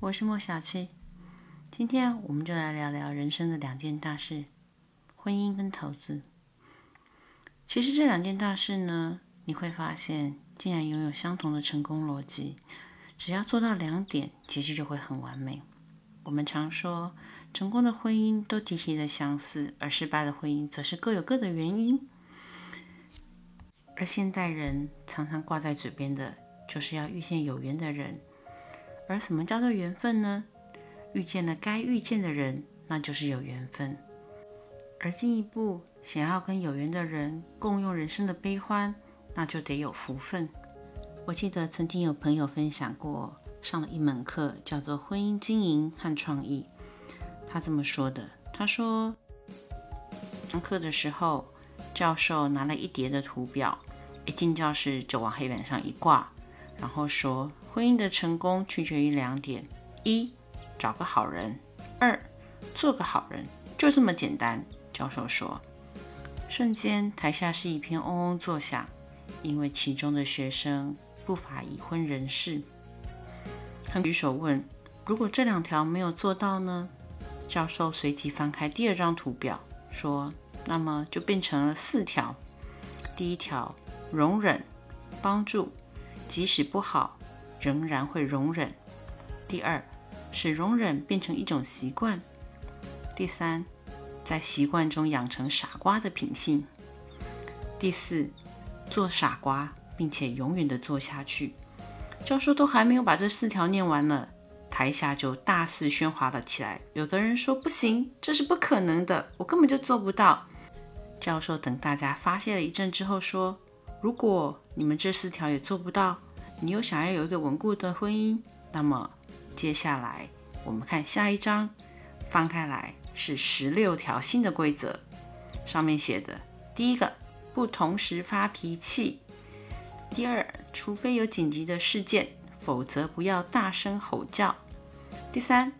我是莫小七。今天我们就来聊聊人生的两件大事：婚姻跟投资。其实这两件大事呢，你会发现竟然拥有相同的成功逻辑。只要做到两点，结局就会很完美。我们常说，成功的婚姻都极其的相似，而失败的婚姻则是各有各的原因。而现代人常常挂在嘴边的，就是要遇见有缘的人。而什么叫做缘分呢？遇见了该遇见的人，那就是有缘分。而进一步想要跟有缘的人共用人生的悲欢，那就得有福分。我记得曾经有朋友分享过，上了一门课，叫做婚姻经营和创意。他这么说的：他说，上课的时候，教授拿了一叠的图表。一进教室就往黑板上一挂，然后说：“婚姻的成功取决于两点：一，找个好人；二，做个好人。就这么简单。”教授说。瞬间，台下是一片嗡嗡作响，因为其中的学生不乏已婚人士。他举手问：“如果这两条没有做到呢？”教授随即翻开第二张图表，说：“那么就变成了四条。第一条。”容忍、帮助，即使不好，仍然会容忍。第二，使容忍变成一种习惯。第三，在习惯中养成傻瓜的品性。第四，做傻瓜，并且永远的做下去。教授都还没有把这四条念完呢，台下就大肆喧哗了起来。有的人说不行，这是不可能的，我根本就做不到。教授等大家发泄了一阵之后说。如果你们这四条也做不到，你又想要有一个稳固的婚姻，那么接下来我们看下一章，翻开来是十六条新的规则，上面写的：第一个，不同时发脾气；第二，除非有紧急的事件，否则不要大声吼叫；第三，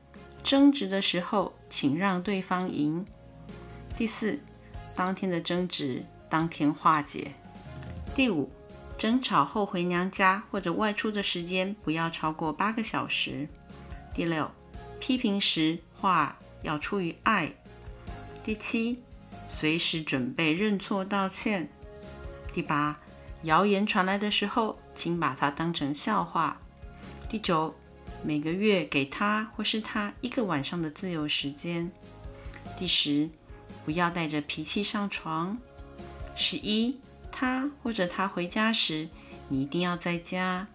争执的时候请让对方赢；第四，当天的争执当天化解。第五，争吵后回娘家或者外出的时间不要超过八个小时。第六，批评时话要出于爱。第七，随时准备认错道歉。第八，谣言传来的时候，请把它当成笑话。第九，每个月给他或是他一个晚上的自由时间。第十，不要带着脾气上床。十一。他或者他回家时，你一定要在家。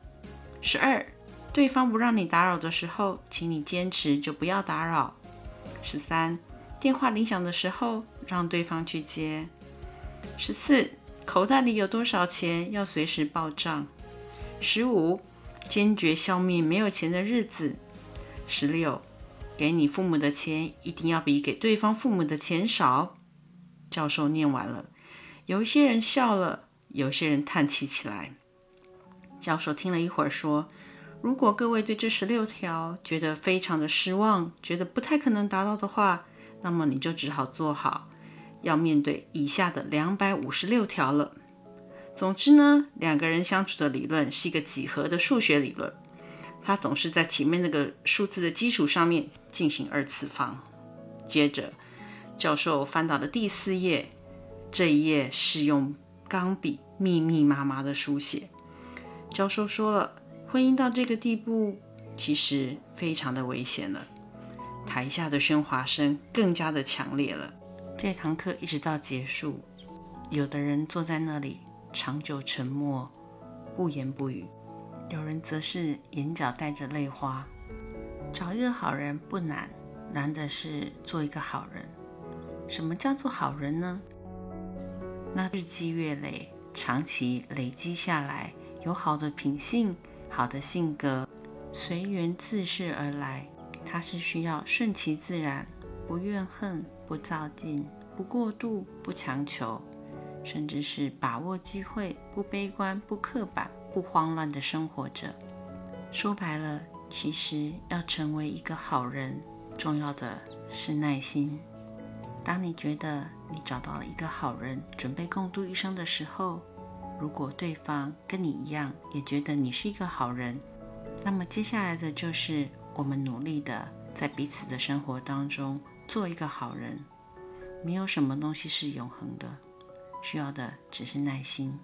十二，对方不让你打扰的时候，请你坚持就不要打扰。十三，电话铃响的时候，让对方去接。十四，口袋里有多少钱要随时报账。十五，坚决消灭没有钱的日子。十六，给你父母的钱一定要比给对方父母的钱少。教授念完了。有一些人笑了，有些人叹气起来。教授听了一会儿，说：“如果各位对这十六条觉得非常的失望，觉得不太可能达到的话，那么你就只好做好要面对以下的两百五十六条了。总之呢，两个人相处的理论是一个几何的数学理论，它总是在前面那个数字的基础上面进行二次方。接着，教授翻到了第四页。”这一页是用钢笔密密麻麻的书写。教授说了，婚姻到这个地步，其实非常的危险了。台下的喧哗声更加的强烈了。这堂课一直到结束，有的人坐在那里长久沉默，不言不语；有人则是眼角带着泪花。找一个好人不难，难的是做一个好人。什么叫做好人呢？那日积月累，长期累积下来，有好的品性、好的性格，随缘自适而来。它是需要顺其自然，不怨恨、不造进、不过度、不强求，甚至是把握机会，不悲观、不刻板、不慌乱的生活着。说白了，其实要成为一个好人，重要的是耐心。当你觉得你找到了一个好人，准备共度一生的时候，如果对方跟你一样，也觉得你是一个好人，那么接下来的就是我们努力的在彼此的生活当中做一个好人。没有什么东西是永恒的，需要的只是耐心。